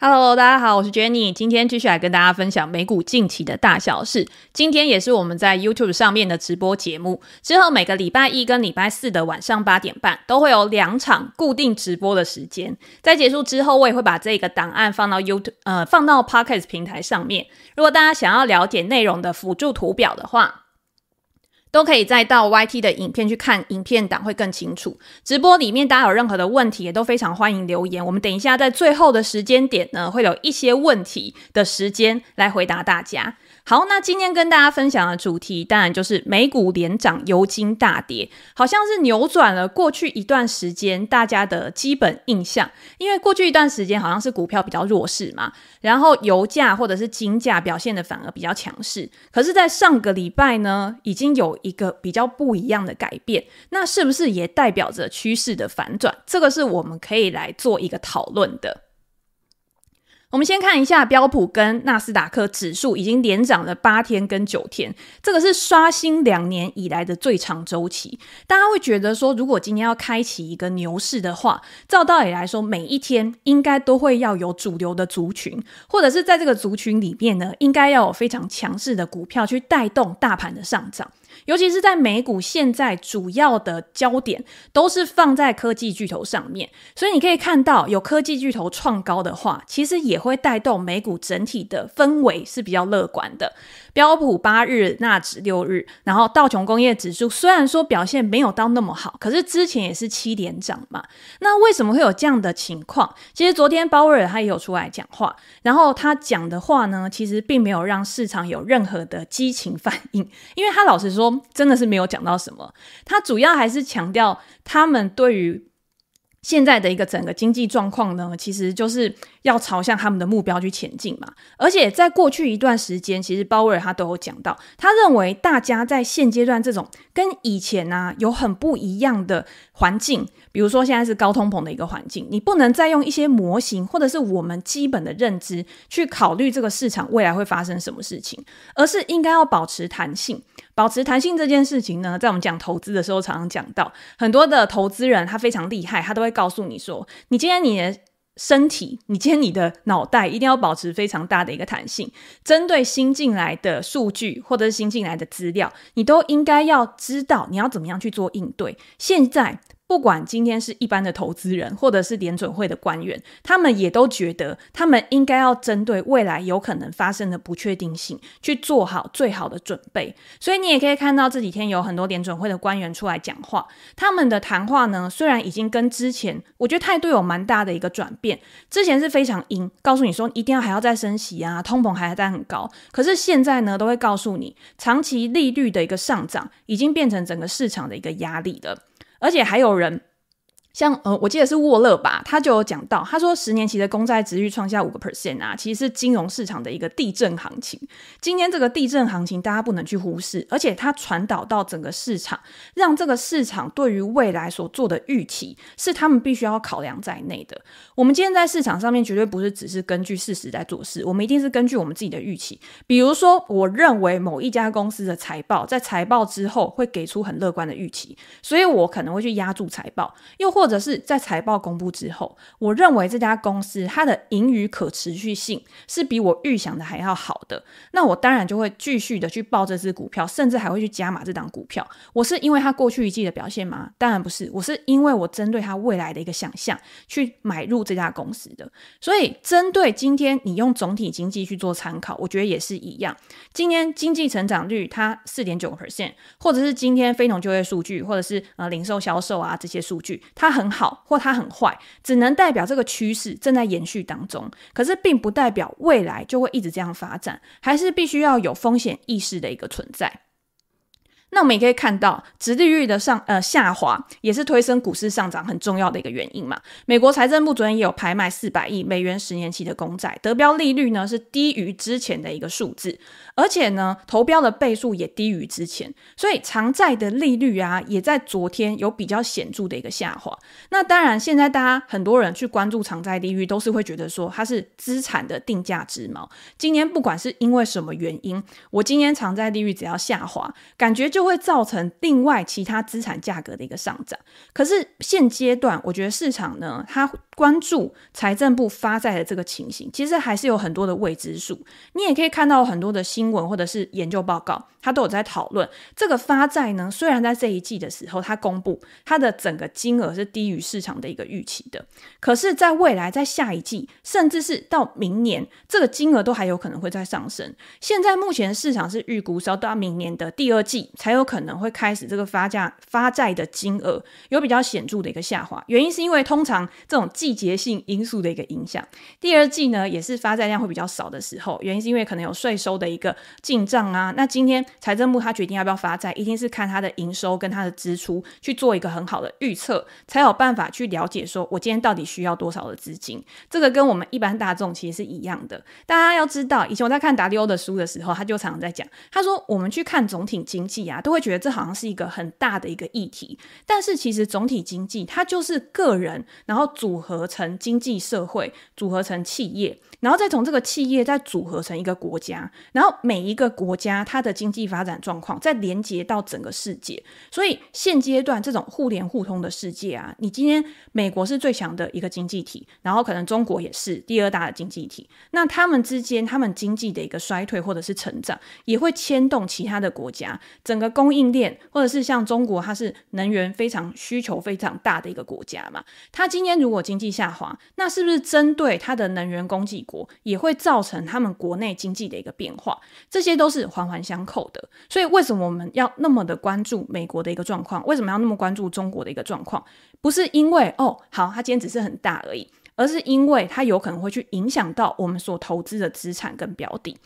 Hello，大家好，我是 Jenny，今天继续来跟大家分享美股近期的大小事。今天也是我们在 YouTube 上面的直播节目，之后每个礼拜一跟礼拜四的晚上八点半都会有两场固定直播的时间。在结束之后，我也会把这个档案放到 YouTube，呃，放到 Podcast 平台上面。如果大家想要了解内容的辅助图表的话，都可以再到 YT 的影片去看影片档会更清楚。直播里面大家有任何的问题，也都非常欢迎留言。我们等一下在最后的时间点呢，会有一些问题的时间来回答大家。好，那今天跟大家分享的主题，当然就是美股连涨，油金大跌，好像是扭转了过去一段时间大家的基本印象。因为过去一段时间好像是股票比较弱势嘛，然后油价或者是金价表现的反而比较强势。可是，在上个礼拜呢，已经有一个比较不一样的改变，那是不是也代表着趋势的反转？这个是我们可以来做一个讨论的。我们先看一下标普跟纳斯达克指数已经连涨了八天跟九天，这个是刷新两年以来的最长周期。大家会觉得说，如果今天要开启一个牛市的话，照道理来说，每一天应该都会要有主流的族群，或者是在这个族群里面呢，应该要有非常强势的股票去带动大盘的上涨。尤其是在美股，现在主要的焦点都是放在科技巨头上面，所以你可以看到，有科技巨头创高的话，其实也会带动美股整体的氛围是比较乐观的。标普八日、纳指六日，然后道琼工业指数虽然说表现没有到那么好，可是之前也是七连涨嘛。那为什么会有这样的情况？其实昨天鲍威尔他也有出来讲话，然后他讲的话呢，其实并没有让市场有任何的激情反应，因为他老实说，真的是没有讲到什么。他主要还是强调他们对于。现在的一个整个经济状况呢，其实就是要朝向他们的目标去前进嘛。而且在过去一段时间，其实鲍威尔他都有讲到，他认为大家在现阶段这种跟以前啊有很不一样的环境，比如说现在是高通膨的一个环境，你不能再用一些模型或者是我们基本的认知去考虑这个市场未来会发生什么事情，而是应该要保持弹性。保持弹性这件事情呢，在我们讲投资的时候，常常讲到很多的投资人，他非常厉害，他都会告诉你说，你今天你的身体，你今天你的脑袋一定要保持非常大的一个弹性，针对新进来的数据或者是新进来的资料，你都应该要知道你要怎么样去做应对。现在。不管今天是一般的投资人，或者是联准会的官员，他们也都觉得，他们应该要针对未来有可能发生的不确定性，去做好最好的准备。所以你也可以看到这几天有很多联准会的官员出来讲话，他们的谈话呢，虽然已经跟之前，我觉得态度有蛮大的一个转变。之前是非常鹰，告诉你说一定要还要再升息啊，通膨还在很高。可是现在呢，都会告诉你，长期利率的一个上涨，已经变成整个市场的一个压力了。而且还有人。像呃，我记得是沃勒吧，他就有讲到，他说十年期的公债值率创下五个 percent 啊，其实是金融市场的一个地震行情。今天这个地震行情，大家不能去忽视，而且它传导到整个市场，让这个市场对于未来所做的预期，是他们必须要考量在内的。我们今天在市场上面绝对不是只是根据事实在做事，我们一定是根据我们自己的预期。比如说，我认为某一家公司的财报在财报之后会给出很乐观的预期，所以我可能会去压住财报，又或者是在财报公布之后，我认为这家公司它的盈余可持续性是比我预想的还要好的，那我当然就会继续的去抱这只股票，甚至还会去加码这档股票。我是因为它过去一季的表现吗？当然不是，我是因为我针对它未来的一个想象去买入这家公司的。所以针对今天你用总体经济去做参考，我觉得也是一样。今天经济成长率它四点九个 percent，或者是今天非农就业数据，或者是呃零售销售啊这些数据，它很好。或它很坏，只能代表这个趋势正在延续当中，可是并不代表未来就会一直这样发展，还是必须要有风险意识的一个存在。那我们也可以看到，殖利率的上呃下滑，也是推升股市上涨很重要的一个原因嘛。美国财政部昨天也有拍卖四百亿美元十年期的公债，得标利率呢是低于之前的一个数字，而且呢投标的倍数也低于之前，所以长债的利率啊也在昨天有比较显著的一个下滑。那当然，现在大家很多人去关注长债利率，都是会觉得说它是资产的定价之锚。今年不管是因为什么原因，我今年长债利率只要下滑，感觉就。就会造成另外其他资产价格的一个上涨。可是现阶段，我觉得市场呢，它关注财政部发债的这个情形，其实还是有很多的未知数。你也可以看到很多的新闻或者是研究报告，它都有在讨论这个发债呢。虽然在这一季的时候，它公布它的整个金额是低于市场的一个预期的，可是，在未来在下一季，甚至是到明年，这个金额都还有可能会再上升。现在目前市场是预估是要到明年的第二季才有可能会开始这个发价发债的金额有比较显著的一个下滑，原因是因为通常这种季季节性因素的一个影响，第二季呢也是发债量会比较少的时候，原因是因为可能有税收的一个进账啊。那今天财政部他决定要不要发债，一定是看他的营收跟他的支出去做一个很好的预测，才有办法去了解说我今天到底需要多少的资金。这个跟我们一般大众其实是一样的。大家要知道，以前我在看达利欧的书的时候，他就常常在讲，他说我们去看总体经济啊，都会觉得这好像是一个很大的一个议题，但是其实总体经济它就是个人，然后组合合成经济社会，组合成企业，然后再从这个企业再组合成一个国家，然后每一个国家它的经济发展状况再连接到整个世界。所以现阶段这种互联互通的世界啊，你今天美国是最强的一个经济体，然后可能中国也是第二大的经济体，那他们之间他们经济的一个衰退或者是成长，也会牵动其他的国家整个供应链，或者是像中国，它是能源非常需求非常大的一个国家嘛，它今天如果经济下滑，那是不是针对它的能源供给国也会造成他们国内经济的一个变化？这些都是环环相扣的。所以为什么我们要那么的关注美国的一个状况？为什么要那么关注中国的一个状况？不是因为哦，好，它今天只是很大而已，而是因为它有可能会去影响到我们所投资的资产跟标的。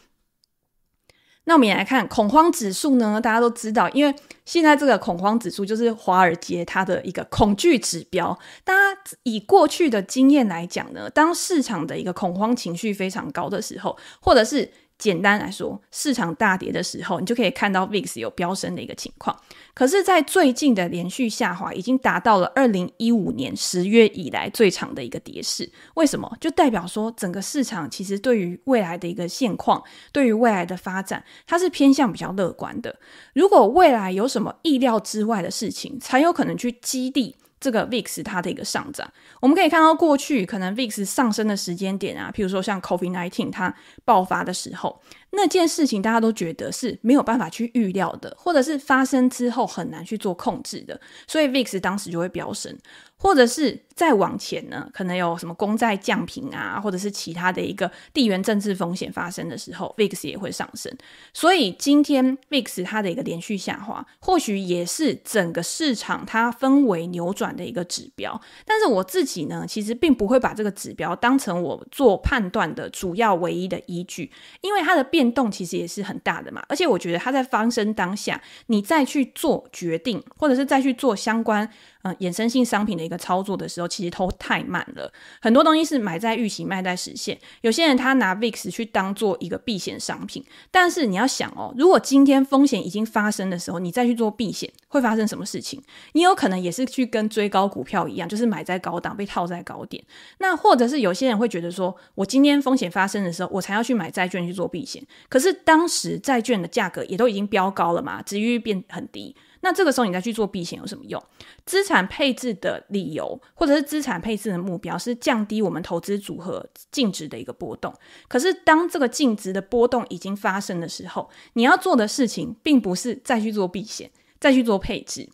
那我们也来看恐慌指数呢，大家都知道，因为现在这个恐慌指数就是华尔街它的一个恐惧指标。大家以过去的经验来讲呢，当市场的一个恐慌情绪非常高的时候，或者是简单来说，市场大跌的时候，你就可以看到 VIX 有飙升的一个情况。可是，在最近的连续下滑，已经达到了二零一五年十月以来最长的一个跌势。为什么？就代表说，整个市场其实对于未来的一个现况，对于未来的发展，它是偏向比较乐观的。如果未来有什么意料之外的事情，才有可能去激励。这个 VIX 它的一个上涨，我们可以看到过去可能 VIX 上升的时间点啊，譬如说像 COVID-19 它爆发的时候，那件事情大家都觉得是没有办法去预料的，或者是发生之后很难去做控制的，所以 VIX 当时就会飙升。或者是再往前呢，可能有什么公债降平啊，或者是其他的一个地缘政治风险发生的时候，VIX 也会上升。所以今天 VIX 它的一个连续下滑，或许也是整个市场它氛围扭转的一个指标。但是我自己呢，其实并不会把这个指标当成我做判断的主要唯一的依据，因为它的变动其实也是很大的嘛。而且我觉得它在发生当下，你再去做决定，或者是再去做相关。嗯，衍生性商品的一个操作的时候，其实都太慢了。很多东西是买在预期，卖在实现。有些人他拿 VIX 去当做一个避险商品，但是你要想哦，如果今天风险已经发生的时候，你再去做避险，会发生什么事情？你有可能也是去跟追高股票一样，就是买在高档被套在高点。那或者是有些人会觉得说，我今天风险发生的时候，我才要去买债券去做避险。可是当时债券的价格也都已经飙高了嘛，殖利率变很低。那这个时候你再去做避险有什么用？资产配置的理由或者是资产配置的目标是降低我们投资组合净值的一个波动。可是当这个净值的波动已经发生的时候，你要做的事情并不是再去做避险、再去做配置，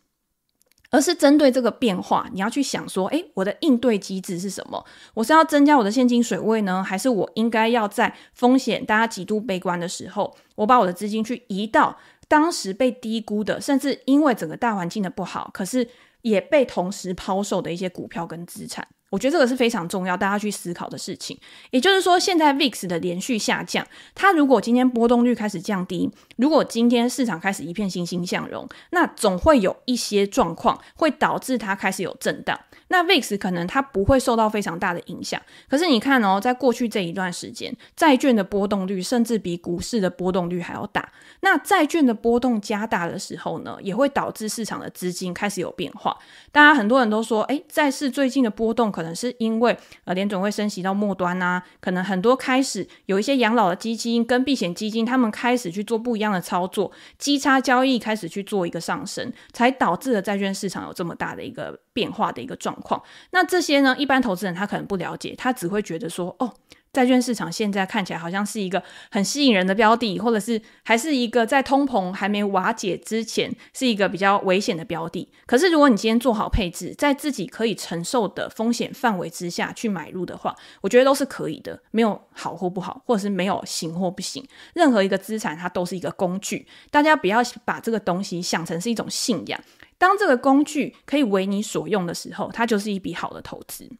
而是针对这个变化，你要去想说：诶，我的应对机制是什么？我是要增加我的现金水位呢，还是我应该要在风险大家极度悲观的时候，我把我的资金去移到？当时被低估的，甚至因为整个大环境的不好，可是也被同时抛售的一些股票跟资产。我觉得这个是非常重要，大家去思考的事情。也就是说，现在 VIX 的连续下降，它如果今天波动率开始降低，如果今天市场开始一片欣欣向荣，那总会有一些状况会导致它开始有震荡。那 VIX 可能它不会受到非常大的影响，可是你看哦，在过去这一段时间，债券的波动率甚至比股市的波动率还要大。那债券的波动加大的时候呢，也会导致市场的资金开始有变化。大家很多人都说，诶，债市最近的波动。可能是因为呃联总会升息到末端啊，可能很多开始有一些养老的基金跟避险基金，他们开始去做不一样的操作，基差交易开始去做一个上升，才导致了债券市场有这么大的一个变化的一个状况。那这些呢，一般投资人他可能不了解，他只会觉得说，哦。债券市场现在看起来好像是一个很吸引人的标的，或者是还是一个在通膨还没瓦解之前是一个比较危险的标的。可是如果你今天做好配置，在自己可以承受的风险范围之下去买入的话，我觉得都是可以的，没有好或不好，或者是没有行或不行。任何一个资产它都是一个工具，大家不要把这个东西想成是一种信仰。当这个工具可以为你所用的时候，它就是一笔好的投资。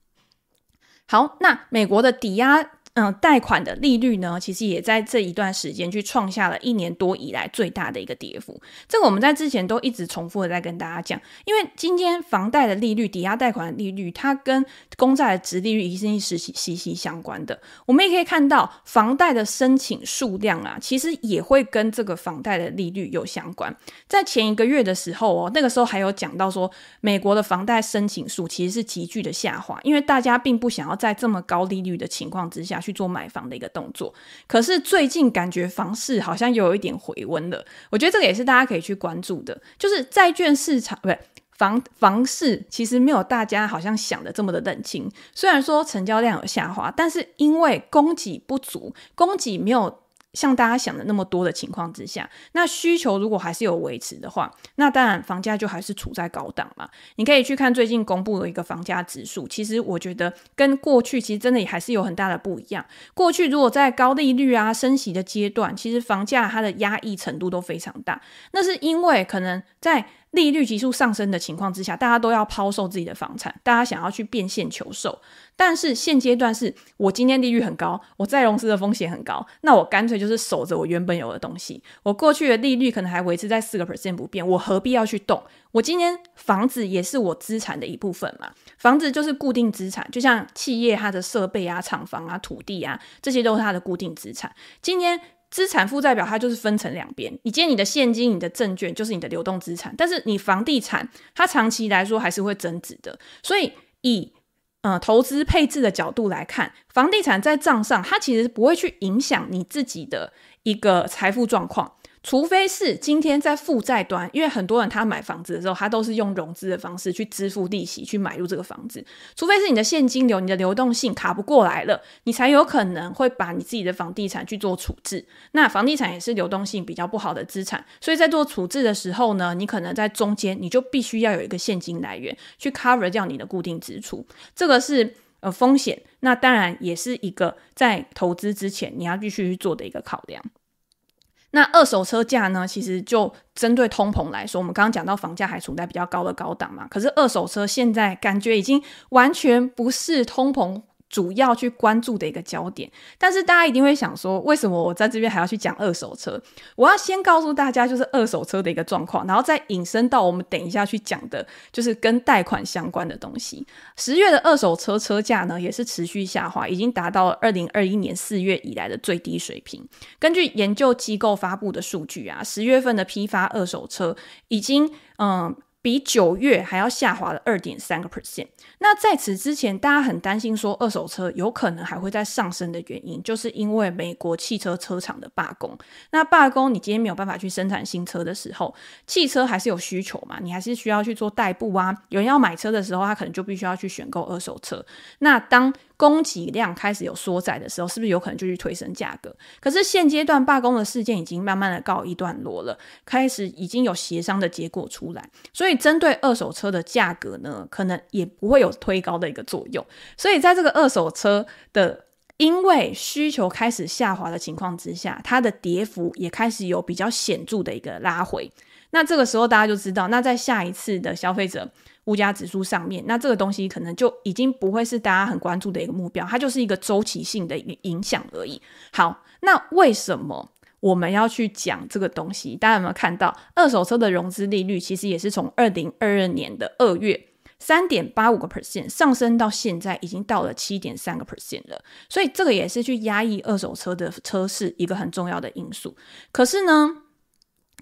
好，那美国的抵押。嗯，贷款的利率呢，其实也在这一段时间去创下了一年多以来最大的一个跌幅。这个我们在之前都一直重复的在跟大家讲，因为今天房贷的利率、抵押贷款的利率，它跟公债的殖利率一定是息息相关的。我们也可以看到，房贷的申请数量啊，其实也会跟这个房贷的利率有相关。在前一个月的时候哦，那个时候还有讲到说，美国的房贷申请数其实是急剧的下滑，因为大家并不想要在这么高利率的情况之下去去做买房的一个动作，可是最近感觉房市好像又有一点回温了。我觉得这个也是大家可以去关注的，就是债券市场，不是，房房市其实没有大家好像想的这么的冷清。虽然说成交量有下滑，但是因为供给不足，供给没有。像大家想的那么多的情况之下，那需求如果还是有维持的话，那当然房价就还是处在高档嘛。你可以去看最近公布的一个房价指数，其实我觉得跟过去其实真的也还是有很大的不一样。过去如果在高利率啊升息的阶段，其实房价它的压抑程度都非常大，那是因为可能在。利率急速上升的情况之下，大家都要抛售自己的房产，大家想要去变现求售。但是现阶段是我今天利率很高，我再融资的风险很高，那我干脆就是守着我原本有的东西。我过去的利率可能还维持在四个 percent 不变，我何必要去动？我今天房子也是我资产的一部分嘛，房子就是固定资产，就像企业它的设备啊、厂房啊、土地啊，这些都是它的固定资产。今天。资产负债表它就是分成两边，你今天你的现金、你的证券就是你的流动资产，但是你房地产它长期来说还是会增值的，所以以呃投资配置的角度来看，房地产在账上它其实不会去影响你自己的一个财富状况。除非是今天在负债端，因为很多人他买房子的时候，他都是用融资的方式去支付利息，去买入这个房子。除非是你的现金流、你的流动性卡不过来了，你才有可能会把你自己的房地产去做处置。那房地产也是流动性比较不好的资产，所以在做处置的时候呢，你可能在中间你就必须要有一个现金来源去 cover 掉你的固定支出，这个是呃风险。那当然也是一个在投资之前你要必须去做的一个考量。那二手车价呢？其实就针对通膨来说，我们刚刚讲到房价还处在比较高的高档嘛，可是二手车现在感觉已经完全不是通膨。主要去关注的一个焦点，但是大家一定会想说，为什么我在这边还要去讲二手车？我要先告诉大家，就是二手车的一个状况，然后再引申到我们等一下去讲的，就是跟贷款相关的东西。十月的二手车车价呢，也是持续下滑，已经达到了二零二一年四月以来的最低水平。根据研究机构发布的数据啊，十月份的批发二手车已经嗯。比九月还要下滑了二点三个 percent。那在此之前，大家很担心说二手车有可能还会再上升的原因，就是因为美国汽车车厂的罢工。那罢工，你今天没有办法去生产新车的时候，汽车还是有需求嘛？你还是需要去做代步啊。有人要买车的时候，他可能就必须要去选购二手车。那当供给量开始有缩窄的时候，是不是有可能就去推升价格？可是现阶段罢工的事件已经慢慢的告一段落了，开始已经有协商的结果出来，所以针对二手车的价格呢，可能也不会有推高的一个作用。所以在这个二手车的因为需求开始下滑的情况之下，它的跌幅也开始有比较显著的一个拉回。那这个时候大家就知道，那在下一次的消费者。物价指数上面，那这个东西可能就已经不会是大家很关注的一个目标，它就是一个周期性的一个影响而已。好，那为什么我们要去讲这个东西？大家有没有看到，二手车的融资利率其实也是从二零二二年的二月三点八五个 percent 上升到现在已经到了七点三个 percent 了，所以这个也是去压抑二手车的车市一个很重要的因素。可是呢，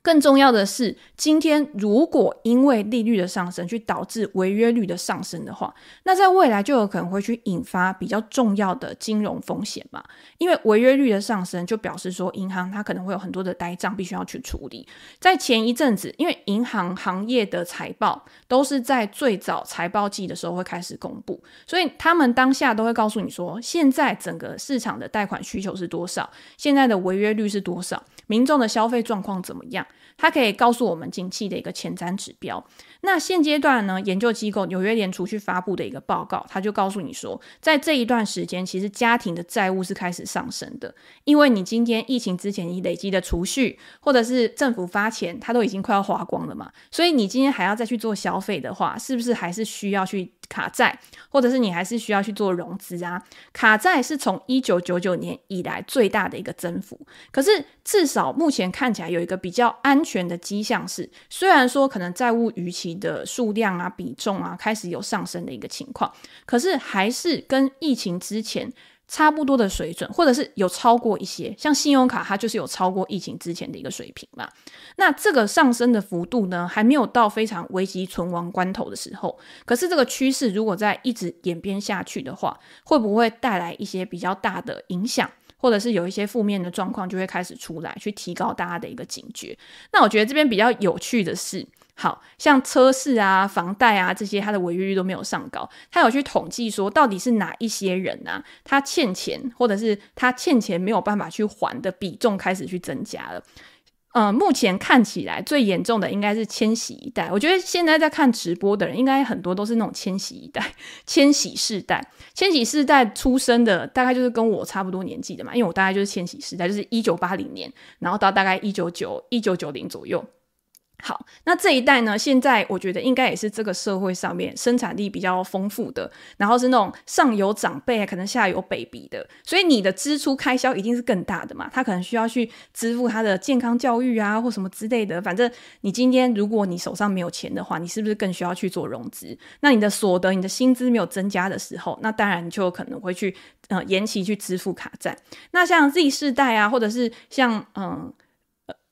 更重要的是，今天如果因为利率的上升去导致违约率的上升的话，那在未来就有可能会去引发比较重要的金融风险嘛。因为违约率的上升，就表示说银行它可能会有很多的呆账必须要去处理。在前一阵子，因为银行行业的财报都是在最早财报季的时候会开始公布，所以他们当下都会告诉你说，现在整个市场的贷款需求是多少，现在的违约率是多少，民众的消费状况怎么样。它可以告诉我们景气的一个前瞻指标。那现阶段呢，研究机构纽约联储去发布的一个报告，它就告诉你说，在这一段时间，其实家庭的债务是开始上升的，因为你今天疫情之前你累积的储蓄，或者是政府发钱，它都已经快要花光了嘛，所以你今天还要再去做消费的话，是不是还是需要去卡债，或者是你还是需要去做融资啊？卡债是从一九九九年以来最大的一个增幅，可是至少目前看起来有一个比较安全的迹象是，虽然说可能债务逾期的数量啊、比重啊开始有上升的一个情况，可是还是跟疫情之前差不多的水准，或者是有超过一些。像信用卡，它就是有超过疫情之前的一个水平嘛。那这个上升的幅度呢，还没有到非常危急存亡关头的时候。可是这个趋势如果再一直演变下去的话，会不会带来一些比较大的影响，或者是有一些负面的状况就会开始出来，去提高大家的一个警觉？那我觉得这边比较有趣的是。好像车市啊、房贷啊这些，它的违约率都没有上高。他有去统计说，到底是哪一些人啊，他欠钱，或者是他欠钱没有办法去还的比重开始去增加了。嗯、目前看起来最严重的应该是千禧一代。我觉得现在在看直播的人，应该很多都是那种千禧一代、千禧世代、千禧世代出生的，大概就是跟我差不多年纪的嘛。因为我大概就是千禧世代，就是一九八零年，然后到大概一九九一九九零左右。好，那这一代呢？现在我觉得应该也是这个社会上面生产力比较丰富的，然后是那种上有长辈，可能下有 baby 的，所以你的支出开销一定是更大的嘛。他可能需要去支付他的健康教育啊，或什么之类的。反正你今天如果你手上没有钱的话，你是不是更需要去做融资？那你的所得、你的薪资没有增加的时候，那当然你就有可能会去呃延期去支付卡债。那像 Z 世代啊，或者是像嗯。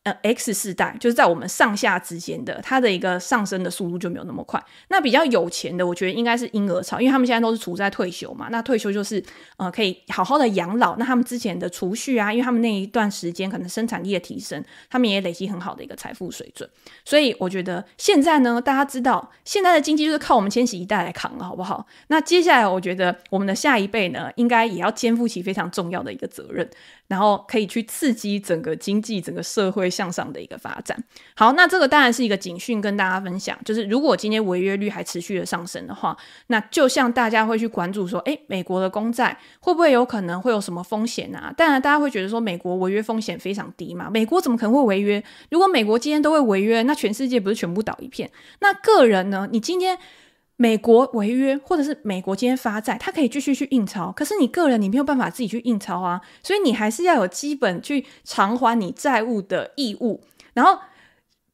呃，X 世代就是在我们上下之间的，它的一个上升的速度就没有那么快。那比较有钱的，我觉得应该是婴儿潮，因为他们现在都是处在退休嘛。那退休就是呃可以好好的养老。那他们之前的储蓄啊，因为他们那一段时间可能生产力的提升，他们也累积很好的一个财富水准。所以我觉得现在呢，大家知道现在的经济就是靠我们千禧一代来扛了，好不好？那接下来我觉得我们的下一辈呢，应该也要肩负起非常重要的一个责任。然后可以去刺激整个经济、整个社会向上的一个发展。好，那这个当然是一个警讯，跟大家分享，就是如果今天违约率还持续的上升的话，那就像大家会去关注说，诶，美国的公债会不会有可能会有什么风险啊？当然，大家会觉得说，美国违约风险非常低嘛，美国怎么可能会违约？如果美国今天都会违约，那全世界不是全部倒一片？那个人呢？你今天。美国违约，或者是美国今天发债，它可以继续去印钞，可是你个人你没有办法自己去印钞啊，所以你还是要有基本去偿还你债务的义务，然后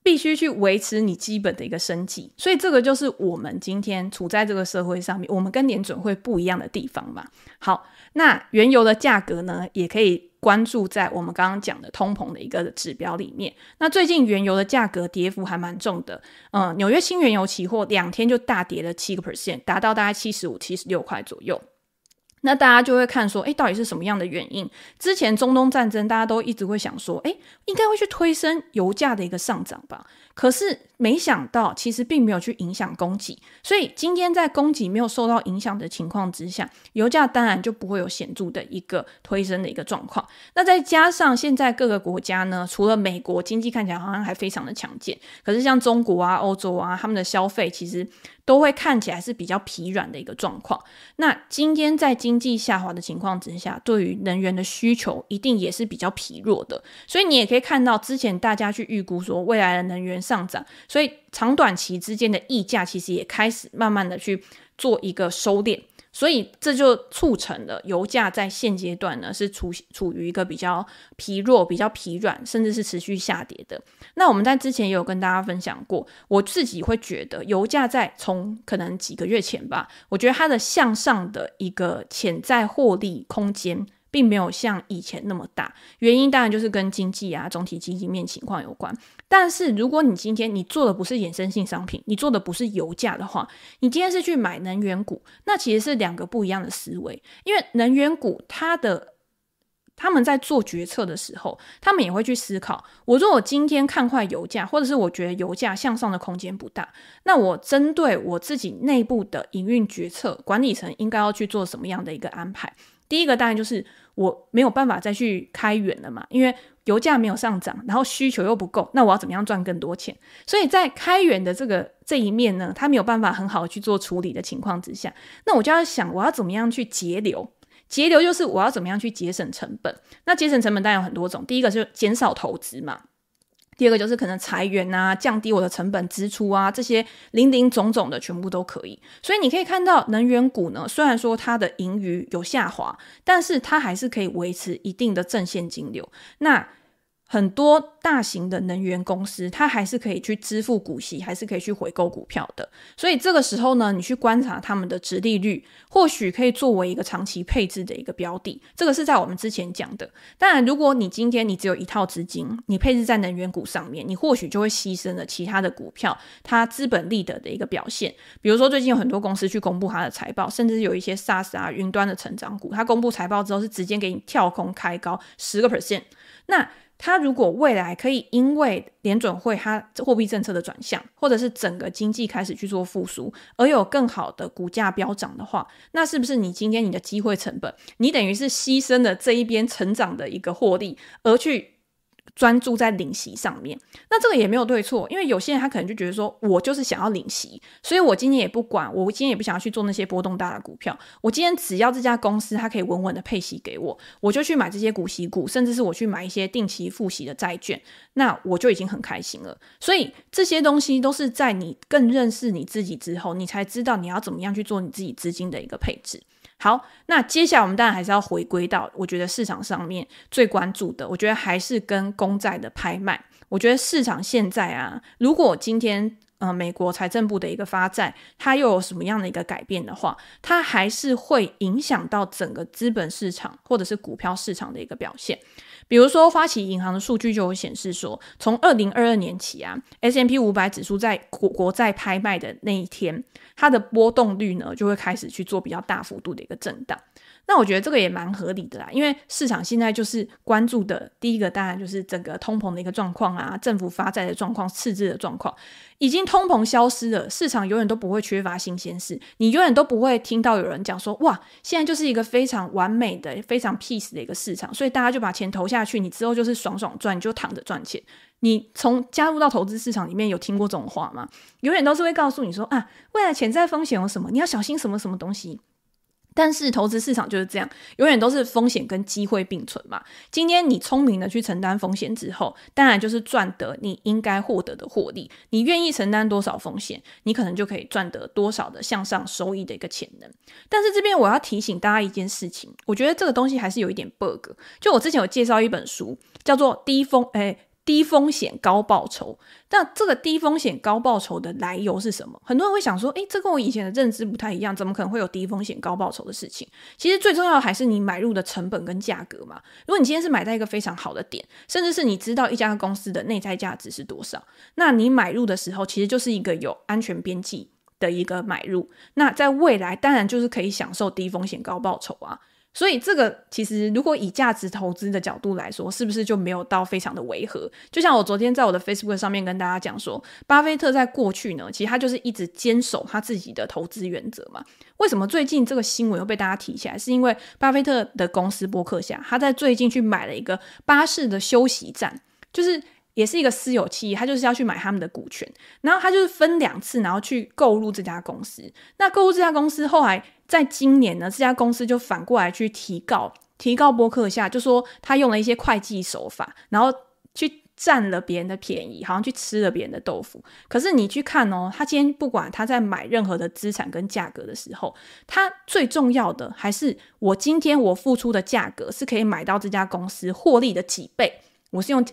必须去维持你基本的一个生计，所以这个就是我们今天处在这个社会上面，我们跟联准会不一样的地方嘛。好，那原油的价格呢，也可以。关注在我们刚刚讲的通膨的一个指标里面，那最近原油的价格跌幅还蛮重的，嗯，纽约新原油期货两天就大跌了七个 percent，达到大概七十五、七十六块左右。那大家就会看说，哎，到底是什么样的原因？之前中东战争，大家都一直会想说，哎，应该会去推升油价的一个上涨吧？可是没想到，其实并没有去影响供给。所以今天在供给没有受到影响的情况之下，油价当然就不会有显著的一个推升的一个状况。那再加上现在各个国家呢，除了美国经济看起来好像还非常的强健，可是像中国啊、欧洲啊，他们的消费其实。都会看起来是比较疲软的一个状况。那今天在经济下滑的情况之下，对于能源的需求一定也是比较疲弱的。所以你也可以看到，之前大家去预估说未来的能源上涨，所以长短期之间的溢价其实也开始慢慢的去做一个收敛。所以这就促成了油价在现阶段呢是处处于一个比较疲弱、比较疲软，甚至是持续下跌的。那我们在之前也有跟大家分享过，我自己会觉得油价在从可能几个月前吧，我觉得它的向上的一个潜在获利空间。并没有像以前那么大，原因当然就是跟经济啊、总体经济面情况有关。但是如果你今天你做的不是衍生性商品，你做的不是油价的话，你今天是去买能源股，那其实是两个不一样的思维。因为能源股它的他们在做决策的时候，他们也会去思考：我如果今天看坏油价，或者是我觉得油价向上的空间不大，那我针对我自己内部的营运决策，管理层应该要去做什么样的一个安排？第一个当然就是我没有办法再去开源了嘛，因为。油价没有上涨，然后需求又不够，那我要怎么样赚更多钱？所以在开源的这个这一面呢，他没有办法很好的去做处理的情况之下，那我就要想，我要怎么样去节流？节流就是我要怎么样去节省成本？那节省成本当然有很多种，第一个是减少投资嘛。第二个就是可能裁员啊，降低我的成本支出啊，这些零零总总的全部都可以。所以你可以看到能源股呢，虽然说它的盈余有下滑，但是它还是可以维持一定的正现金流。那很多大型的能源公司，它还是可以去支付股息，还是可以去回购股票的。所以这个时候呢，你去观察他们的值利率，或许可以作为一个长期配置的一个标的。这个是在我们之前讲的。当然，如果你今天你只有一套资金，你配置在能源股上面，你或许就会牺牲了其他的股票它资本利得的一个表现。比如说，最近有很多公司去公布它的财报，甚至有一些 SaaS 啊、云端的成长股，它公布财报之后是直接给你跳空开高十个 percent。那它如果未来可以因为联准会它货币政策的转向，或者是整个经济开始去做复苏，而有更好的股价飙涨的话，那是不是你今天你的机会成本，你等于是牺牲了这一边成长的一个获利，而去专注在领息上面，那这个也没有对错，因为有些人他可能就觉得说，我就是想要领息，所以我今天也不管，我今天也不想要去做那些波动大的股票，我今天只要这家公司它可以稳稳的配息给我，我就去买这些股息股，甚至是我去买一些定期付息的债券，那我就已经很开心了。所以这些东西都是在你更认识你自己之后，你才知道你要怎么样去做你自己资金的一个配置。好，那接下来我们当然还是要回归到，我觉得市场上面最关注的，我觉得还是跟公债的拍卖。我觉得市场现在啊，如果今天呃美国财政部的一个发债，它又有什么样的一个改变的话，它还是会影响到整个资本市场或者是股票市场的一个表现。比如说，花旗银行的数据就会显示说，从二零二二年起啊，S M P 五百指数在国国债拍卖的那一天，它的波动率呢就会开始去做比较大幅度的一个震荡。那我觉得这个也蛮合理的啦，因为市场现在就是关注的第一个，当然就是整个通膨的一个状况啊，政府发债的状况、赤字的状况，已经通膨消失了，市场永远都不会缺乏新鲜事，你永远都不会听到有人讲说，哇，现在就是一个非常完美的、非常 peace 的一个市场，所以大家就把钱投下去，你之后就是爽爽赚，你就躺着赚钱。你从加入到投资市场里面有听过这种话吗？永远都是会告诉你说啊，未来潜在风险有什么，你要小心什么什么东西。但是投资市场就是这样，永远都是风险跟机会并存嘛。今天你聪明的去承担风险之后，当然就是赚得你应该获得的获利。你愿意承担多少风险，你可能就可以赚得多少的向上收益的一个潜能。但是这边我要提醒大家一件事情，我觉得这个东西还是有一点 bug。就我之前有介绍一本书，叫做《低风》诶。低风险高报酬，那这个低风险高报酬的来由是什么？很多人会想说，诶，这跟我以前的认知不太一样，怎么可能会有低风险高报酬的事情？其实最重要的还是你买入的成本跟价格嘛。如果你今天是买在一个非常好的点，甚至是你知道一家公司的内在价值是多少，那你买入的时候其实就是一个有安全边际的一个买入。那在未来当然就是可以享受低风险高报酬啊。所以这个其实，如果以价值投资的角度来说，是不是就没有到非常的违和？就像我昨天在我的 Facebook 上面跟大家讲说，巴菲特在过去呢，其实他就是一直坚守他自己的投资原则嘛。为什么最近这个新闻又被大家提起来？是因为巴菲特的公司博客下，他在最近去买了一个巴士的休息站，就是。也是一个私有企业，他就是要去买他们的股权，然后他就是分两次，然后去购入这家公司。那购入这家公司，后来在今年呢，这家公司就反过来去提告，提告博客下，就说他用了一些会计手法，然后去占了别人的便宜，好像去吃了别人的豆腐。可是你去看哦，他今天不管他在买任何的资产跟价格的时候，他最重要的还是我今天我付出的价格是可以买到这家公司获利的几倍，我是用。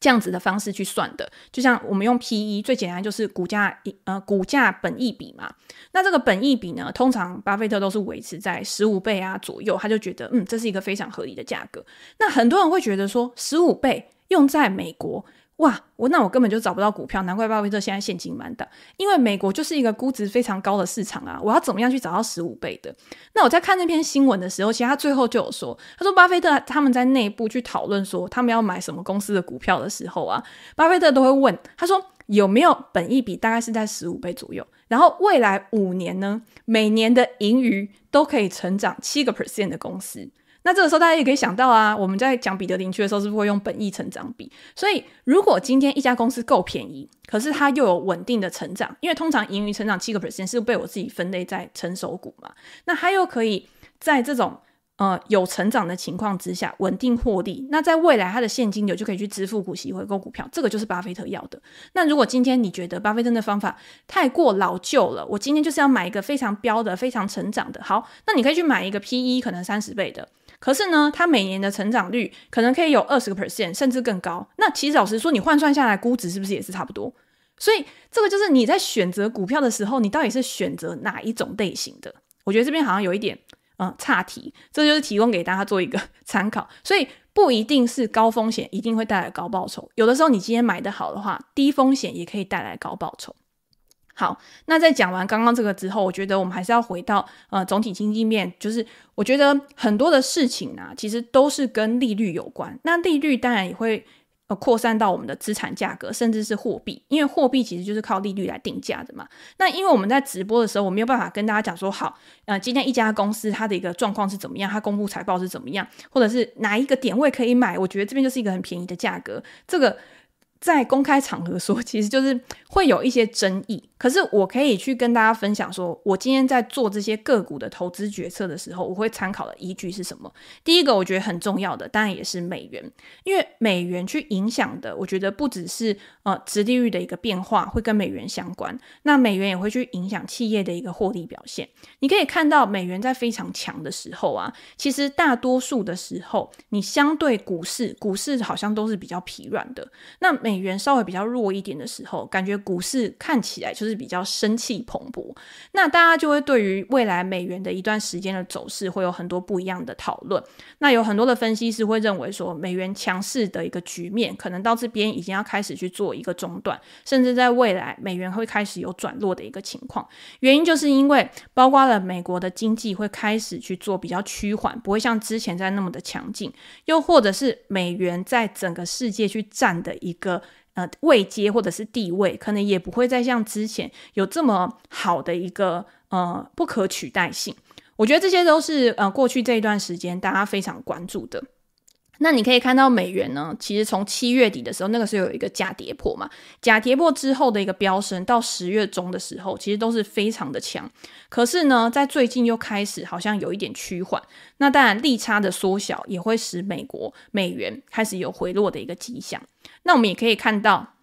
这样子的方式去算的，就像我们用 PE 最简单就是股价呃股价本益比嘛。那这个本益比呢，通常巴菲特都是维持在十五倍啊左右，他就觉得嗯这是一个非常合理的价格。那很多人会觉得说十五倍用在美国，哇，我那我根本就找不到股票，难怪巴菲特现在现金满档，因为美国就是一个估值非常高的市场啊！我要怎么样去找到十五倍的？那我在看那篇新闻的时候，其实他最后就有说，他说巴菲特他们在内部去讨论说他们要买什么公司的股票的时候啊，巴菲特都会问他说有没有本益比大概是在十五倍左右，然后未来五年呢，每年的盈余都可以成长七个 percent 的公司。那这个时候，大家也可以想到啊，我们在讲彼得林区的时候，是不是会用本益成长比？所以，如果今天一家公司够便宜，可是它又有稳定的成长，因为通常盈余成长七个 percent 是被我自己分类在成熟股嘛，那它又可以在这种呃有成长的情况之下稳定获利，那在未来它的现金流就可以去支付股息回购股票，这个就是巴菲特要的。那如果今天你觉得巴菲特的方法太过老旧了，我今天就是要买一个非常标的、非常成长的，好，那你可以去买一个 PE 可能三十倍的。可是呢，它每年的成长率可能可以有二十个 percent，甚至更高。那其实老实说，你换算下来估值是不是也是差不多？所以这个就是你在选择股票的时候，你到底是选择哪一种类型的？我觉得这边好像有一点嗯岔题，这就是提供给大家做一个参考。所以不一定是高风险一定会带来高报酬，有的时候你今天买得好的话，低风险也可以带来高报酬。好，那在讲完刚刚这个之后，我觉得我们还是要回到呃总体经济面，就是我觉得很多的事情啊，其实都是跟利率有关。那利率当然也会呃扩散到我们的资产价格，甚至是货币，因为货币其实就是靠利率来定价的嘛。那因为我们在直播的时候，我没有办法跟大家讲说，好，呃，今天一家公司它的一个状况是怎么样，它公布财报是怎么样，或者是哪一个点位可以买，我觉得这边就是一个很便宜的价格，这个。在公开场合说，其实就是会有一些争议。可是我可以去跟大家分享说，我今天在做这些个股的投资决策的时候，我会参考的依据是什么？第一个，我觉得很重要的，当然也是美元，因为美元去影响的，我觉得不只是呃，殖利率的一个变化会跟美元相关，那美元也会去影响企业的一个获利表现。你可以看到，美元在非常强的时候啊，其实大多数的时候，你相对股市，股市好像都是比较疲软的。那美美元稍微比较弱一点的时候，感觉股市看起来就是比较生气蓬勃。那大家就会对于未来美元的一段时间的走势会有很多不一样的讨论。那有很多的分析师会认为说，美元强势的一个局面可能到这边已经要开始去做一个中断，甚至在未来美元会开始有转弱的一个情况。原因就是因为包括了美国的经济会开始去做比较趋缓，不会像之前在那么的强劲，又或者是美元在整个世界去占的一个。呃，位阶或者是地位，可能也不会再像之前有这么好的一个呃不可取代性。我觉得这些都是呃过去这一段时间大家非常关注的。那你可以看到美元呢，其实从七月底的时候，那个时候有一个假跌破嘛，假跌破之后的一个飙升，到十月中的时候，其实都是非常的强。可是呢，在最近又开始好像有一点趋缓。那当然，利差的缩小也会使美国美元开始有回落的一个迹象。那我们也可以看到，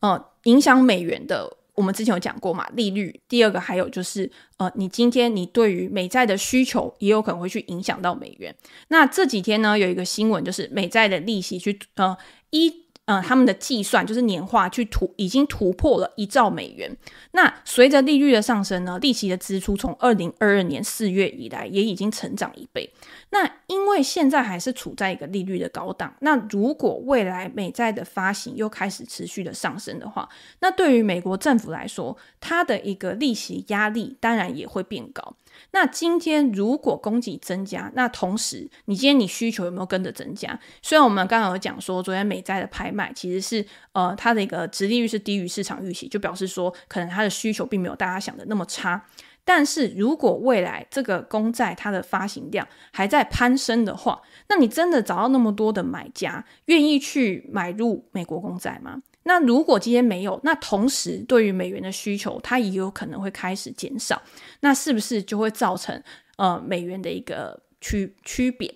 呃，影响美元的。我们之前有讲过嘛，利率。第二个还有就是，呃，你今天你对于美债的需求也有可能会去影响到美元。那这几天呢，有一个新闻就是美债的利息去，呃，一。嗯，他们的计算就是年化去突已经突破了一兆美元。那随着利率的上升呢，利息的支出从二零二二年四月以来也已经成长一倍。那因为现在还是处在一个利率的高档，那如果未来美债的发行又开始持续的上升的话，那对于美国政府来说，它的一个利息压力当然也会变高。那今天如果供给增加，那同时你今天你需求有没有跟着增加？虽然我们刚刚有讲说，昨天美债的拍卖其实是呃它的一个殖利率是低于市场预期，就表示说可能它的需求并没有大家想的那么差。但是如果未来这个公债它的发行量还在攀升的话，那你真的找到那么多的买家愿意去买入美国公债吗？那如果今天没有，那同时对于美元的需求，它也有可能会开始减少，那是不是就会造成呃美元的一个趋趋贬，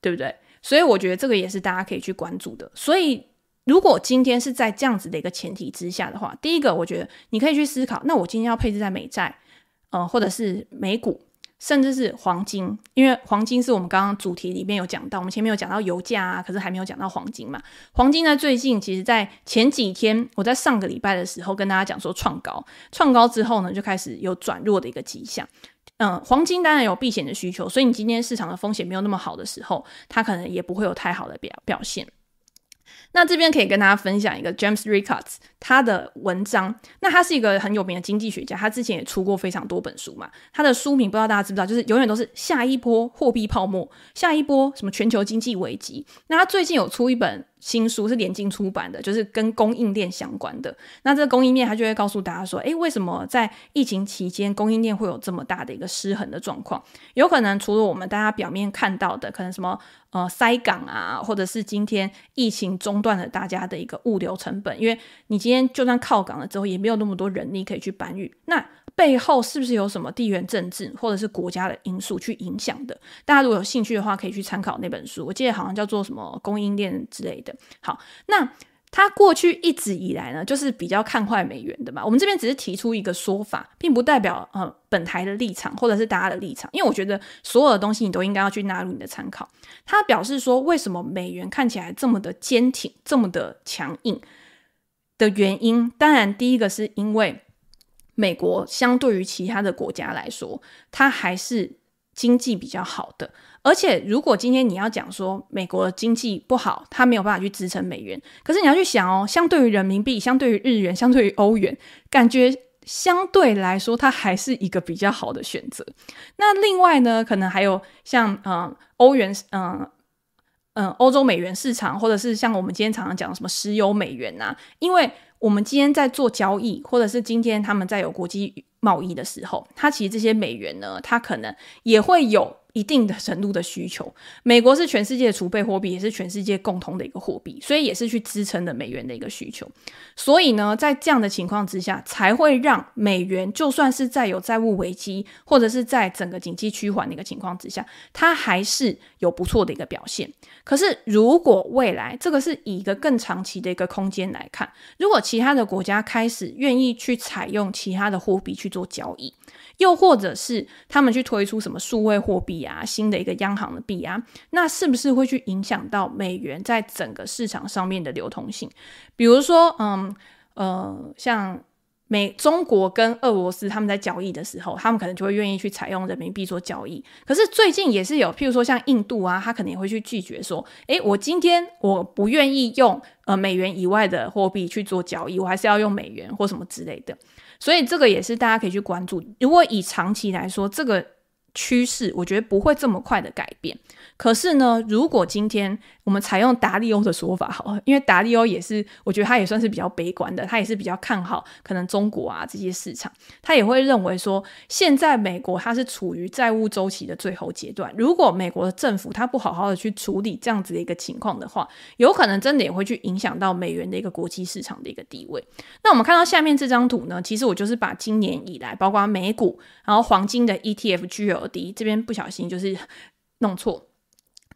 对不对？所以我觉得这个也是大家可以去关注的。所以如果今天是在这样子的一个前提之下的话，第一个我觉得你可以去思考，那我今天要配置在美债，呃，或者是美股。甚至是黄金，因为黄金是我们刚刚主题里面有讲到，我们前面有讲到油价啊，可是还没有讲到黄金嘛。黄金呢，最近其实在前几天，我在上个礼拜的时候跟大家讲说创高，创高之后呢，就开始有转弱的一个迹象。嗯，黄金当然有避险的需求，所以你今天市场的风险没有那么好的时候，它可能也不会有太好的表表现。那这边可以跟大家分享一个 James Ricards 他的文章。那他是一个很有名的经济学家，他之前也出过非常多本书嘛。他的书名不知道大家知不知道，就是永远都是下一波货币泡沫，下一波什么全球经济危机。那他最近有出一本。新书是联经出版的，就是跟供应链相关的。那这个供应链，他就会告诉大家说，诶，为什么在疫情期间供应链会有这么大的一个失衡的状况？有可能除了我们大家表面看到的，可能什么呃塞港啊，或者是今天疫情中断了大家的一个物流成本，因为你今天就算靠港了之后，也没有那么多人力可以去搬运。那背后是不是有什么地缘政治或者是国家的因素去影响的？大家如果有兴趣的话，可以去参考那本书。我记得好像叫做什么供应链之类的。好，那他过去一直以来呢，就是比较看坏美元的嘛。我们这边只是提出一个说法，并不代表呃本台的立场或者是大家的立场，因为我觉得所有的东西你都应该要去纳入你的参考。他表示说，为什么美元看起来这么的坚挺，这么的强硬的原因，当然第一个是因为。美国相对于其他的国家来说，它还是经济比较好的。而且，如果今天你要讲说美国的经济不好，它没有办法去支撑美元，可是你要去想哦，相对于人民币、相对于日元、相对于欧元，感觉相对来说它还是一个比较好的选择。那另外呢，可能还有像嗯欧元、嗯嗯欧洲美元市场，或者是像我们今天常常讲的什么石油美元呐、因为。我们今天在做交易，或者是今天他们在有国际贸易的时候，它其实这些美元呢，它可能也会有。一定的程度的需求，美国是全世界的储备货币，也是全世界共同的一个货币，所以也是去支撑的美元的一个需求。所以呢，在这样的情况之下，才会让美元就算是在有债务危机，或者是在整个经济趋缓的一个情况之下，它还是有不错的一个表现。可是，如果未来这个是以一个更长期的一个空间来看，如果其他的国家开始愿意去采用其他的货币去做交易，又或者是他们去推出什么数位货币啊，新的一个央行的币啊，那是不是会去影响到美元在整个市场上面的流通性？比如说，嗯呃，像美中国跟俄罗斯他们在交易的时候，他们可能就会愿意去采用人民币做交易。可是最近也是有，譬如说像印度啊，他可能也会去拒绝说，诶，我今天我不愿意用呃美元以外的货币去做交易，我还是要用美元或什么之类的。所以这个也是大家可以去关注。如果以长期来说，这个趋势我觉得不会这么快的改变。可是呢，如果今天我们采用达利欧的说法好，因为达利欧也是，我觉得他也算是比较悲观的，他也是比较看好可能中国啊这些市场，他也会认为说，现在美国它是处于债务周期的最后阶段，如果美国的政府它不好好的去处理这样子的一个情况的话，有可能真的也会去影响到美元的一个国际市场的一个地位。那我们看到下面这张图呢，其实我就是把今年以来，包括美股，然后黄金的 ETF GLD 这边不小心就是 弄错。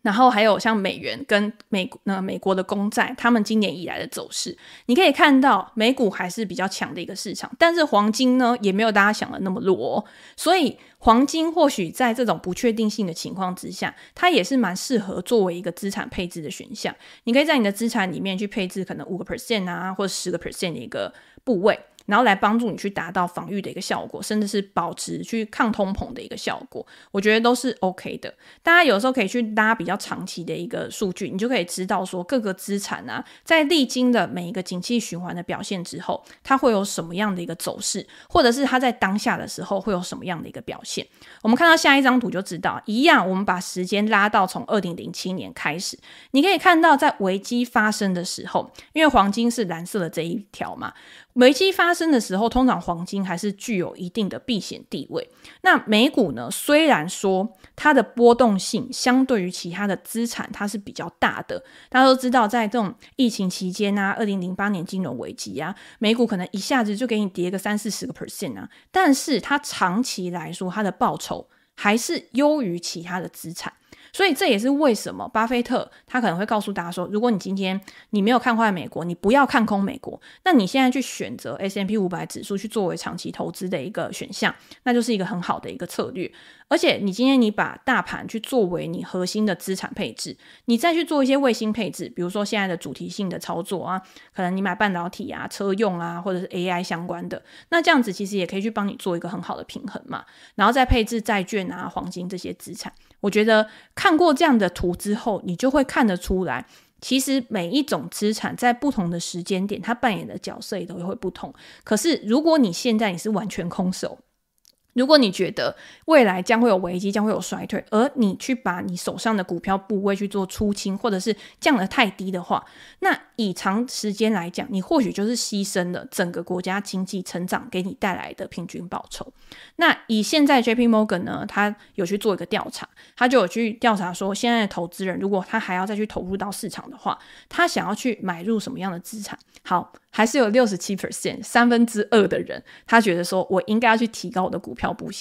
然后还有像美元跟美那美国的公债，他们今年以来的走势，你可以看到美股还是比较强的一个市场，但是黄金呢也没有大家想的那么弱哦。所以黄金或许在这种不确定性的情况之下，它也是蛮适合作为一个资产配置的选项。你可以在你的资产里面去配置可能五个 percent 啊，或者十个 percent 的一个部位。然后来帮助你去达到防御的一个效果，甚至是保持去抗通膨的一个效果，我觉得都是 OK 的。大家有时候可以去拉比较长期的一个数据，你就可以知道说各个资产啊，在历经的每一个景气循环的表现之后，它会有什么样的一个走势，或者是它在当下的时候会有什么样的一个表现。我们看到下一张图就知道，一样，我们把时间拉到从二零零七年开始，你可以看到在危机发生的时候，因为黄金是蓝色的这一条嘛。危机发生的时候，通常黄金还是具有一定的避险地位。那美股呢？虽然说它的波动性相对于其他的资产，它是比较大的。大家都知道，在这种疫情期间啊，二零零八年金融危机啊，美股可能一下子就给你跌个三四十个 percent 啊。但是它长期来说，它的报酬还是优于其他的资产。所以这也是为什么巴菲特他可能会告诉大家说，如果你今天你没有看坏美国，你不要看空美国，那你现在去选择 S M P 五百指数去作为长期投资的一个选项，那就是一个很好的一个策略。而且你今天你把大盘去作为你核心的资产配置，你再去做一些卫星配置，比如说现在的主题性的操作啊，可能你买半导体啊、车用啊，或者是 AI 相关的，那这样子其实也可以去帮你做一个很好的平衡嘛。然后再配置债券啊、黄金这些资产，我觉得看过这样的图之后，你就会看得出来。其实每一种资产在不同的时间点，它扮演的角色也都会不同。可是如果你现在你是完全空手，如果你觉得未来将会有危机，将会有衰退，而你去把你手上的股票部位去做出清，或者是降得太低的话，那以长时间来讲，你或许就是牺牲了整个国家经济成长给你带来的平均报酬。那以现在 JP Morgan 呢，他有去做一个调查，他就有去调查说，现在的投资人如果他还要再去投入到市场的话，他想要去买入什么样的资产？好。还是有六十七 percent，三分之二的人，他觉得说我应该要去提高我的股票部位，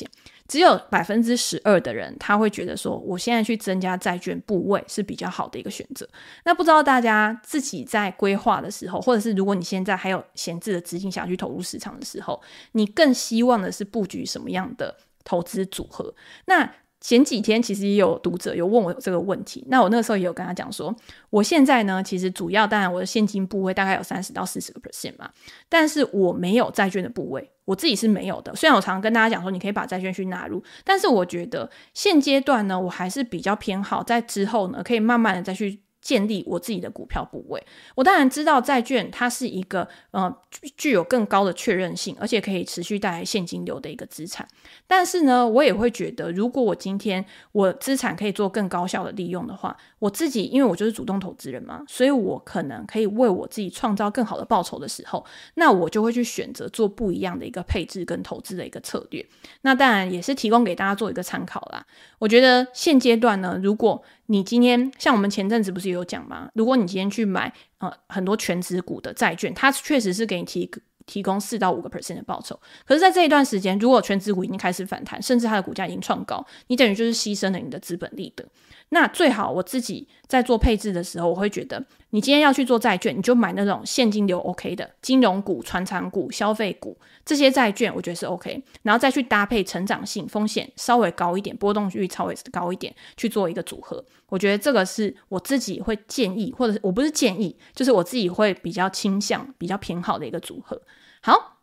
只有百分之十二的人，他会觉得说我现在去增加债券部位是比较好的一个选择。那不知道大家自己在规划的时候，或者是如果你现在还有闲置的资金想去投入市场的时候，你更希望的是布局什么样的投资组合？那前几天其实也有读者有问我这个问题，那我那个时候也有跟他讲说，我现在呢其实主要当然我的现金部位大概有三十到四十个 percent 嘛，但是我没有债券的部位，我自己是没有的。虽然我常常跟大家讲说，你可以把债券去纳入，但是我觉得现阶段呢，我还是比较偏好在之后呢，可以慢慢的再去。建立我自己的股票部位，我当然知道债券它是一个呃具有更高的确认性，而且可以持续带来现金流的一个资产。但是呢，我也会觉得，如果我今天我资产可以做更高效的利用的话，我自己因为我就是主动投资人嘛，所以我可能可以为我自己创造更好的报酬的时候，那我就会去选择做不一样的一个配置跟投资的一个策略。那当然也是提供给大家做一个参考啦。我觉得现阶段呢，如果你今天像我们前阵子不是有讲吗？如果你今天去买呃很多全职股的债券，它确实是给你提提供四到五个 percent 的报酬。可是，在这一段时间，如果全职股已经开始反弹，甚至它的股价已经创高，你等于就是牺牲了你的资本利得。那最好我自己在做配置的时候，我会觉得，你今天要去做债券，你就买那种现金流 OK 的金融股、传产股、消费股这些债券，我觉得是 OK。然后再去搭配成长性、风险稍微高一点、波动率稍微高一点去做一个组合，我觉得这个是我自己会建议，或者我不是建议，就是我自己会比较倾向、比较偏好的一个组合。好，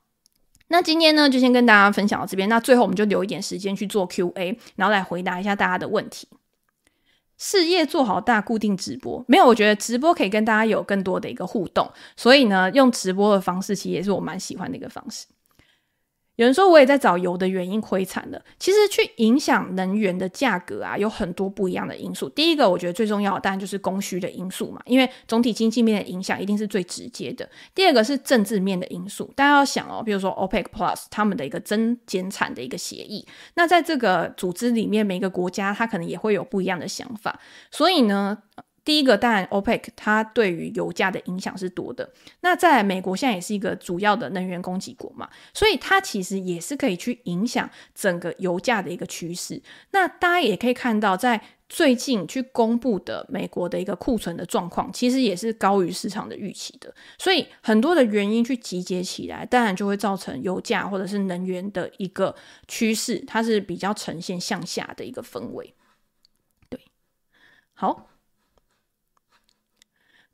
那今天呢就先跟大家分享到这边，那最后我们就留一点时间去做 QA，然后来回答一下大家的问题。事业做好大，固定直播没有？我觉得直播可以跟大家有更多的一个互动，所以呢，用直播的方式其实也是我蛮喜欢的一个方式。有人说我也在找油的原因亏惨了。其实去影响能源的价格啊，有很多不一样的因素。第一个，我觉得最重要的当然就是供需的因素嘛，因为总体经济面的影响一定是最直接的。第二个是政治面的因素，大家要想哦，比如说 OPEC Plus 他们的一个增减产的一个协议，那在这个组织里面，每个国家它可能也会有不一样的想法，所以呢。第一个，当然，OPEC 它对于油价的影响是多的。那在美国现在也是一个主要的能源供给国嘛，所以它其实也是可以去影响整个油价的一个趋势。那大家也可以看到，在最近去公布的美国的一个库存的状况，其实也是高于市场的预期的。所以很多的原因去集结起来，当然就会造成油价或者是能源的一个趋势，它是比较呈现向下的一个氛围。对，好。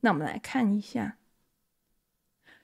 那我们来看一下，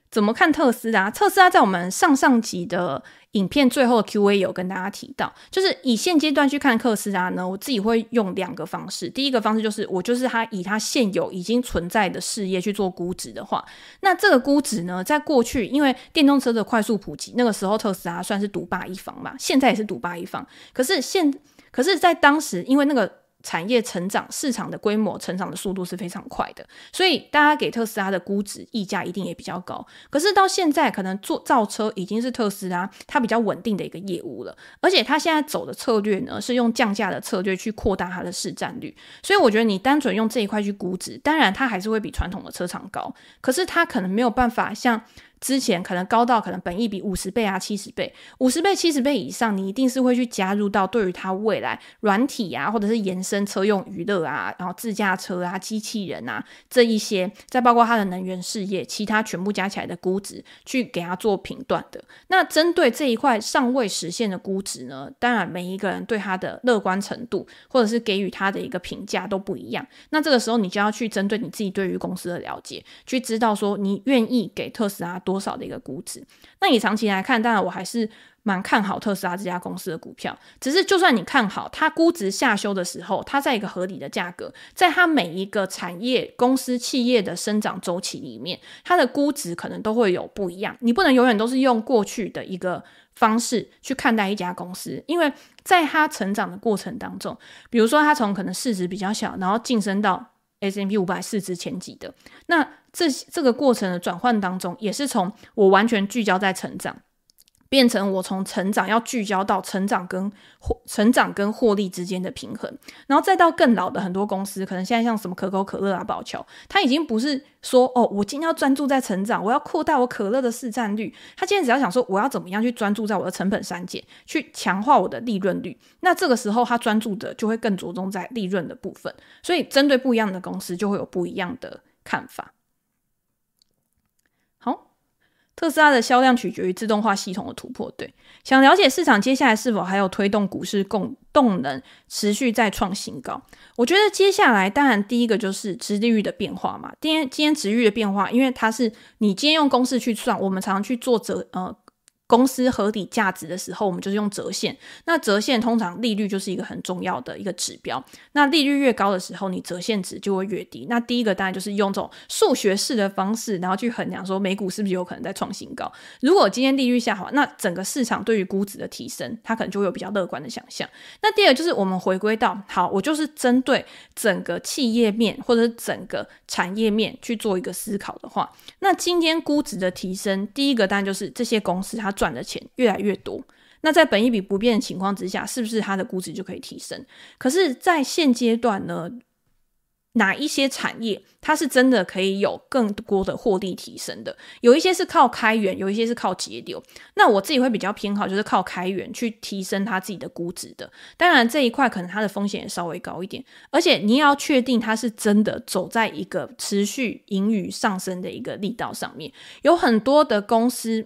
怎么看特斯拉？特斯拉在我们上上集的影片最后的 Q&A 有跟大家提到，就是以现阶段去看特斯拉呢，我自己会用两个方式。第一个方式就是，我就是它以它现有已经存在的事业去做估值的话，那这个估值呢，在过去因为电动车的快速普及，那个时候特斯拉算是独霸一方嘛，现在也是独霸一方。可是现，可是在当时，因为那个。产业成长，市场的规模成长的速度是非常快的，所以大家给特斯拉的估值溢价一定也比较高。可是到现在，可能做造车已经是特斯拉它比较稳定的一个业务了，而且它现在走的策略呢，是用降价的策略去扩大它的市占率。所以我觉得你单纯用这一块去估值，当然它还是会比传统的车厂高，可是它可能没有办法像。之前可能高到可能本意比五十倍啊、七十倍、五十倍、七十倍以上，你一定是会去加入到对于它未来软体啊，或者是延伸车用娱乐啊，然后自驾车啊、机器人啊这一些，再包括它的能源事业，其他全部加起来的估值，去给它做评断的。那针对这一块尚未实现的估值呢，当然每一个人对它的乐观程度，或者是给予它的一个评价都不一样。那这个时候你就要去针对你自己对于公司的了解，去知道说你愿意给特斯拉多。多少的一个估值。那你长期来看，当然我还是蛮看好特斯拉这家公司的股票。只是就算你看好它估值下修的时候，它在一个合理的价格，在它每一个产业公司企业的生长周期里面，它的估值可能都会有不一样。你不能永远都是用过去的一个方式去看待一家公司，因为在它成长的过程当中，比如说它从可能市值比较小，然后晋升到 S M P 五百市值前几的，那这这个过程的转换当中，也是从我完全聚焦在成长。变成我从成长要聚焦到成长跟获成长跟获利之间的平衡，然后再到更老的很多公司，可能现在像什么可口可乐啊、宝侨，它已经不是说哦，我今天要专注在成长，我要扩大我可乐的市占率。他今天只要想说，我要怎么样去专注在我的成本删减，去强化我的利润率。那这个时候，他专注的就会更着重在利润的部分。所以，针对不一样的公司，就会有不一样的看法。特斯拉的销量取决于自动化系统的突破。对，想了解市场接下来是否还有推动股市共动能持续再创新高？我觉得接下来当然第一个就是值利率的变化嘛。今天今天殖利率的变化，因为它是你今天用公式去算，我们常常去做折呃。公司合理价值的时候，我们就是用折现。那折现通常利率就是一个很重要的一个指标。那利率越高的时候，你折现值就会越低。那第一个当然就是用这种数学式的方式，然后去衡量说美股是不是有可能再创新高。如果今天利率下滑，那整个市场对于估值的提升，它可能就会有比较乐观的想象。那第二个就是我们回归到，好，我就是针对整个企业面或者是整个产业面去做一个思考的话，那今天估值的提升，第一个当然就是这些公司它。赚的钱越来越多，那在本一笔不变的情况之下，是不是它的估值就可以提升？可是，在现阶段呢，哪一些产业它是真的可以有更多的获利提升的？有一些是靠开源，有一些是靠节流。那我自己会比较偏好，就是靠开源去提升它自己的估值的。当然，这一块可能它的风险也稍微高一点，而且你也要确定它是真的走在一个持续盈余上升的一个力道上面。有很多的公司。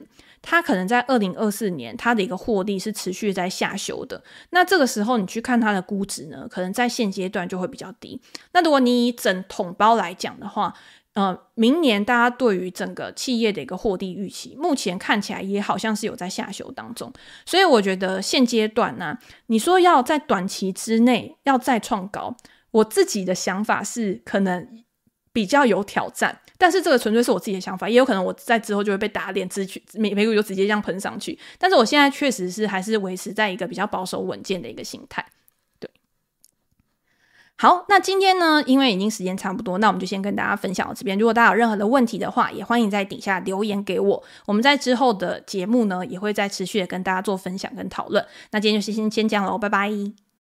它可能在二零二四年，它的一个获利是持续在下修的。那这个时候，你去看它的估值呢，可能在现阶段就会比较低。那如果你以整桶包来讲的话，呃，明年大家对于整个企业的一个获利预期，目前看起来也好像是有在下修当中。所以我觉得现阶段呢，你说要在短期之内要再创高，我自己的想法是可能比较有挑战。但是这个纯粹是我自己的想法，也有可能我在之后就会被打脸，直取美美股就直接这样喷上去。但是我现在确实是还是维持在一个比较保守稳健的一个心态。对，好，那今天呢，因为已经时间差不多，那我们就先跟大家分享到这边。如果大家有任何的问题的话，也欢迎在底下留言给我。我们在之后的节目呢，也会再持续的跟大家做分享跟讨论。那今天就先先先这样喽，拜拜。